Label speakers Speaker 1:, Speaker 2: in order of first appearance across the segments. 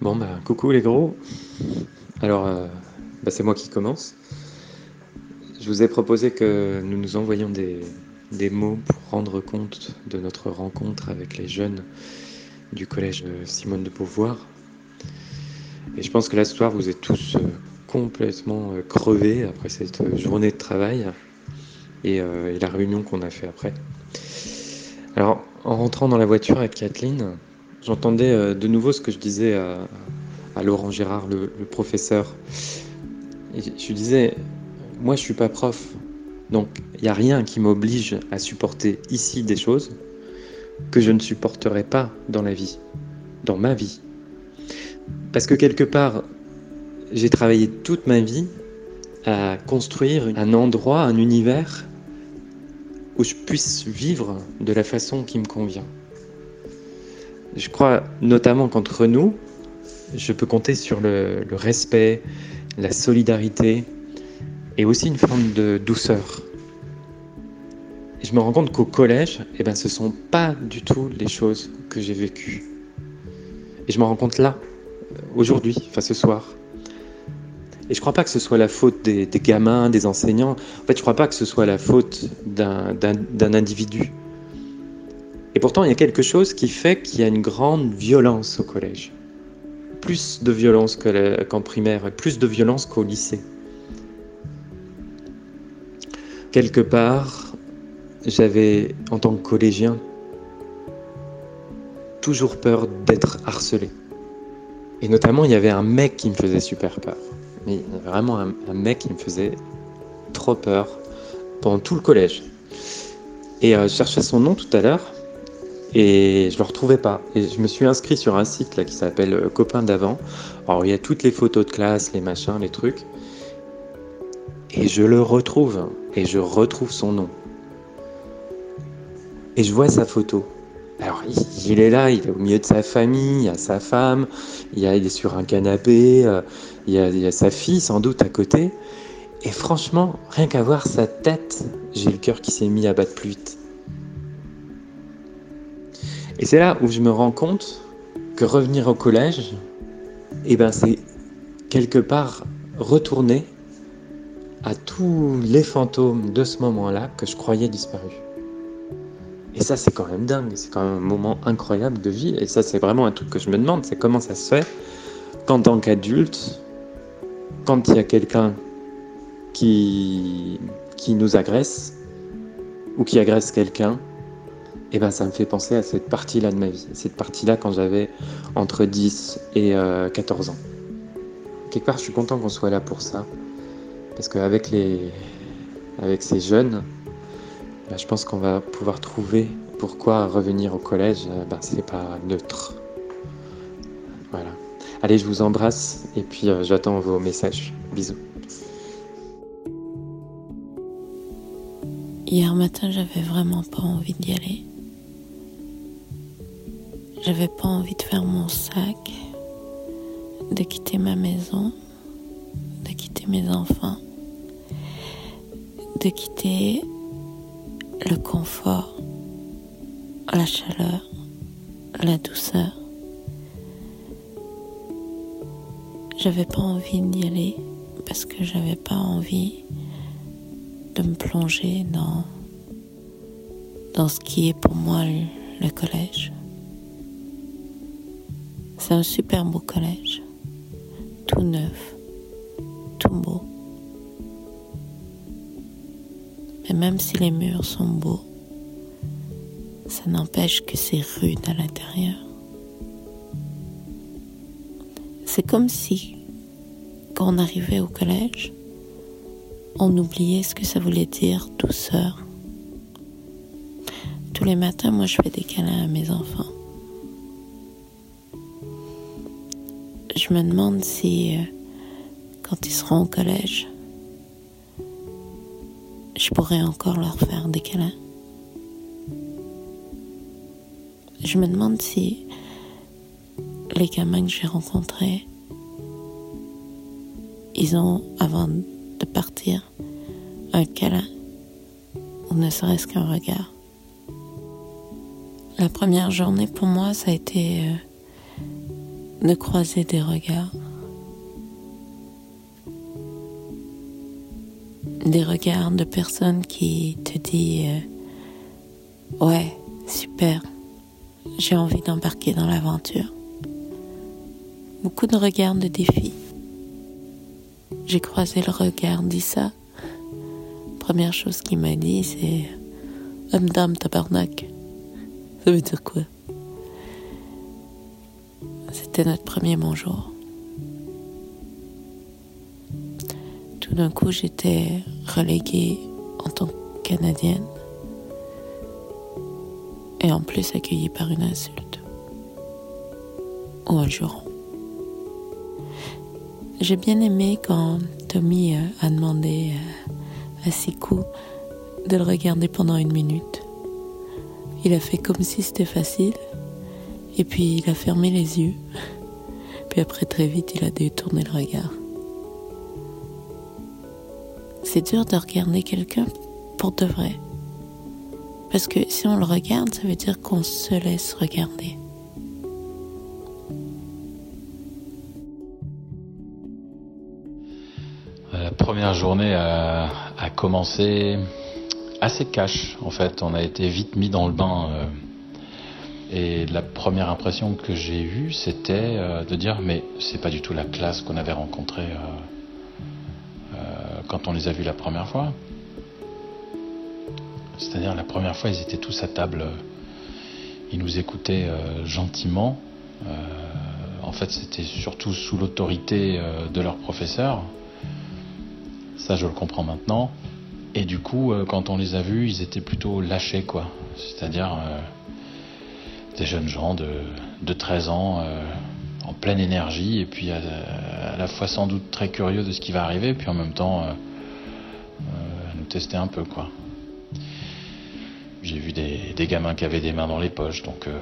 Speaker 1: Bon, bah, coucou les gros. Alors, euh, bah, c'est moi qui commence. Je vous ai proposé que nous nous envoyions des, mots pour rendre compte de notre rencontre avec les jeunes du collège Simone de Beauvoir. Et je pense que là, ce soir, vous êtes tous euh, complètement euh, crevés après cette journée de travail et la réunion qu'on a fait après. Alors, en rentrant dans la voiture avec Kathleen, j'entendais euh, de nouveau ce que je disais à, Laurent Gérard, le, professeur. Je disais, moi je suis pas prof, donc il n'y a rien qui m'oblige à supporter ici des choses que je ne supporterai pas dans la vie, dans ma vie. Parce que quelque part, j'ai travaillé toute ma vie à construire un endroit, un univers où je puisse vivre de la façon qui me convient. Je crois notamment qu'entre nous, je peux compter sur le, respect, la solidarité et aussi une forme de douceur. Et je me rends compte qu'au collège, eh ben, ce ne sont pas du tout les choses que j'ai vécues. Et je me rends compte là, aujourd'hui, enfin ce soir. Et je ne crois pas que ce soit la faute des, gamins, des enseignants. En fait, je ne crois pas que ce soit la faute d'un individu. Et pourtant, il y a quelque chose qui fait qu'il y a une grande violence au collège. Plus de violence qu'en qu primaire, plus de violence qu'au lycée. Quelque part, j'avais, en tant que collégien, toujours peur d'être harcelé. Et notamment, il y avait un mec qui me faisait super peur. Mais vraiment un, un mec qui me faisait trop peur pendant tout le collège. Et euh, je cherchais son nom tout à l'heure et je le retrouvais pas. Et je me suis inscrit sur un site là qui s'appelle euh, Copain d'avant. Alors il y a toutes les photos de classe, les machins, les trucs. Et je le retrouve et je retrouve son nom. Et je vois sa photo. Alors il, est là, il est au milieu de sa famille, il y a sa femme, il est sur un canapé, euh, il, y a, il y a sa fille sans doute à côté. Et franchement, rien qu'à voir sa tête, j'ai le cœur qui s'est mis à battre plus vite. Et c'est là où je me rends compte que revenir au collège, eh ben c'est quelque part retourner à tous les fantômes de ce moment-là que je croyais disparus. Et ça, c'est quand même dingue, c'est quand même un moment incroyable de vie. Et ça, c'est vraiment un truc que je me demande, c'est comment ça se fait qu'en tant qu'adulte, quand il y a quelqu'un qui, qui nous agresse ou qui agresse quelqu'un, eh ben ça me fait penser à cette partie-là de ma vie, cette partie-là quand j'avais entre 10 et euh, 14 ans. Quelque part, je suis content qu'on soit là pour ça, parce qu'avec les, avec ces jeunes, ben, je pense qu'on va pouvoir trouver pourquoi revenir au collège, ben, c'est pas neutre. Voilà. Allez, je vous embrasse et puis euh, j'attends vos messages. Bisous.
Speaker 2: Hier matin, j'avais vraiment pas envie d'y aller. J'avais pas envie de faire mon sac, de quitter ma maison, de quitter mes enfants, de quitter le confort, la chaleur, la douceur. J'avais pas envie d'y aller parce que j'avais pas envie de me plonger dans, ce qui est pour moi le collège. C'est un super beau collège, tout neuf, tout beau. Et même si les murs sont beaux, ça n'empêche que c'est rude à l'intérieur. C'est comme si, quand on arrivait au collège, on oubliait ce que ça voulait dire douceur. Tous les matins, moi, je fais des câlins à mes enfants. Je me demande si, euh, quand ils seront au collège, je pourrais encore leur faire des câlins. Je me demande si les gamins que j'ai rencontrés, ils ont, avant de partir, un câlin, ou ne serait-ce qu'un regard. La première journée pour moi, ça a été euh, de croiser des regards. Des regards de personnes qui te disent euh, Ouais, super, j'ai envie d'embarquer dans l'aventure. Beaucoup de regards de défis. J'ai croisé le regard d'Issa. Première chose qu'il m'a dit, c'est Homme tabarnak. Ça veut dire quoi? C'était notre premier bonjour. Tout d'un coup, j'étais reléguée en tant que Canadienne et en plus accueillie par une insulte ou un juron. J'ai bien aimé quand Tommy euh, a demandé euh, à Siku de le regarder pendant une minute. Il a fait comme si c'était facile, et puis il a fermé les yeux. Puis après, très vite, il a détourné le regard. C'est dur de regarder quelqu'un pour de vrai. Parce que si on le regarde, ça veut dire qu'on se laisse regarder.
Speaker 3: La première journée a, commencé assez cash en fait. On a été vite mis dans le bain. Euh, et la première impression que j'ai eue, c'était euh, de dire mais c'est pas du tout la classe qu'on avait rencontrée euh, quand on les a vus la première fois. C'est-à-dire la première fois, ils étaient tous à table, ils nous écoutaient euh, gentiment. Euh, en fait, c'était surtout sous l'autorité euh, de leur professeur. Ça, je le comprends maintenant. Et du coup, quand on les a vus, ils étaient plutôt lâchés, quoi. C'est-à-dire des jeunes gens de, de 13 ans en pleine énergie et puis à, la fois sans doute très curieux de ce qui va arriver, puis en même temps nous tester un peu, quoi. J'ai vu des, gamins qui avaient des mains dans les poches, donc euh,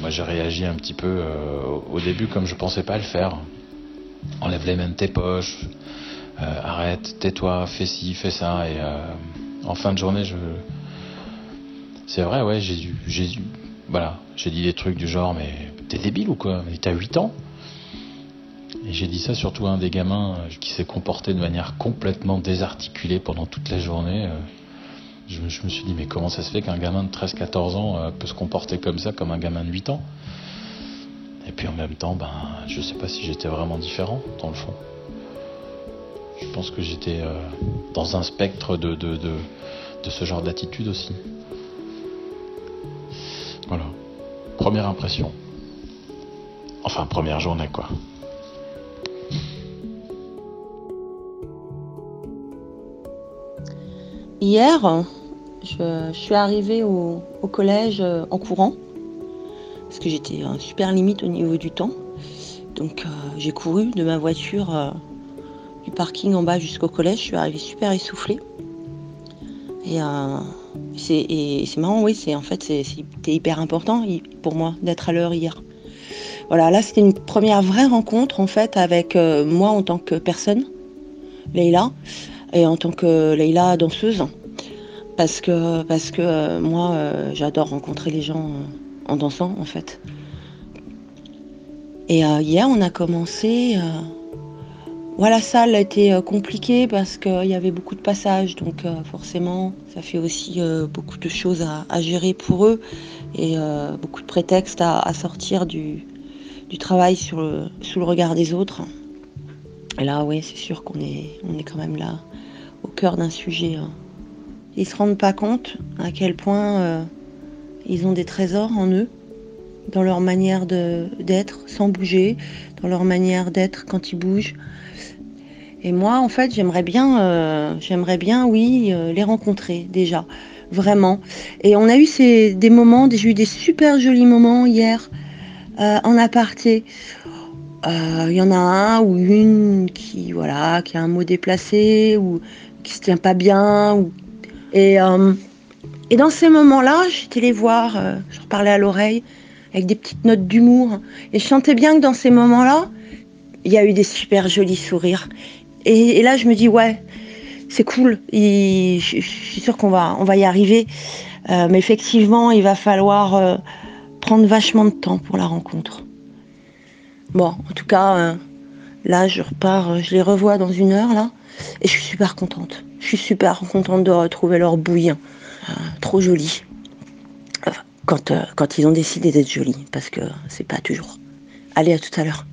Speaker 3: moi j'ai réagi un petit peu euh, au début comme je pensais pas le faire. Enlève les mains de tes poches, euh, arrête, tais-toi, fais ci, fais ça, et en fin de journée je. C'est vrai, ouais, j'ai j'ai voilà, j'ai dit des trucs du genre, mais t'es débile ou quoi Mais t'as 8 ans et j'ai dit ça surtout à un des gamins qui s'est comporté de manière complètement désarticulée pendant toute la journée je, me suis dit, mais comment ça se fait qu'un gamin de 13-14 ans euh, peut se comporter comme ça, comme un gamin de 8 ans? Et puis en même temps, ben, je sais pas si j'étais vraiment différent, dans le fond. Je pense que j'étais euh, dans un spectre de, de, de ce genre d'attitude aussi. Voilà. Première impression. Enfin, première journée, quoi.
Speaker 4: Hier, je, suis arrivée au, collège euh, en courant, parce que j'étais super limite au niveau du temps. Donc euh, j'ai couru de ma voiture euh, du parking en bas jusqu'au collège. Je suis arrivée super essoufflée. Et c'est marrant, oui, c'est en fait c'était hyper important pour moi d'être à l'heure hier. Voilà, là c'était une première vraie rencontre en fait avec moi en tant que personne, Leïla, et en tant que Leïla danseuse parce que, parce que euh, moi, euh, j'adore rencontrer les gens euh, en dansant, en fait. Et hier, on a commencé. Voilà, la salle a été compliquée parce qu'il y avait beaucoup de passages, donc forcément, ça fait aussi beaucoup de choses à, gérer pour eux et beaucoup de prétextes à, sortir du, travail sous le regard des autres. Et là, oui, c'est sûr qu'on est, on est quand même là, au cœur d'un sujet. Hein ils se rendent pas compte à quel point euh, ils ont des trésors en eux, dans leur manière d'être sans bouger, dans leur manière d'être quand ils bougent. Et moi, en fait, j'aimerais bien, euh, bien, oui, euh, les rencontrer déjà, vraiment. Et on a eu ces, des moments, j'ai eu des super jolis moments hier en aparté. Il y en a un ou une qui, voilà, qui a un mot déplacé ou qui se tient pas bien et, euh, et dans ces moments-là, j'étais les voir, euh, je leur parlais à l'oreille avec des petites notes d'humour. Et je sentais bien que dans ces moments-là, il y a eu des super jolis sourires. Et, là, je me dis, ouais, c'est cool. je, suis sûre qu'on va, on va y arriver. Euh, mais effectivement, il va falloir prendre vachement de temps pour la rencontre. Bon, en tout cas, là, je repars, je les revois dans une heure, là, et je suis super contente. Je suis super contente de retrouver leur bouillon. trop joli. Quand, quand ils ont décidé d'être jolis, parce que c'est pas toujours. Allez, à tout à l'heure.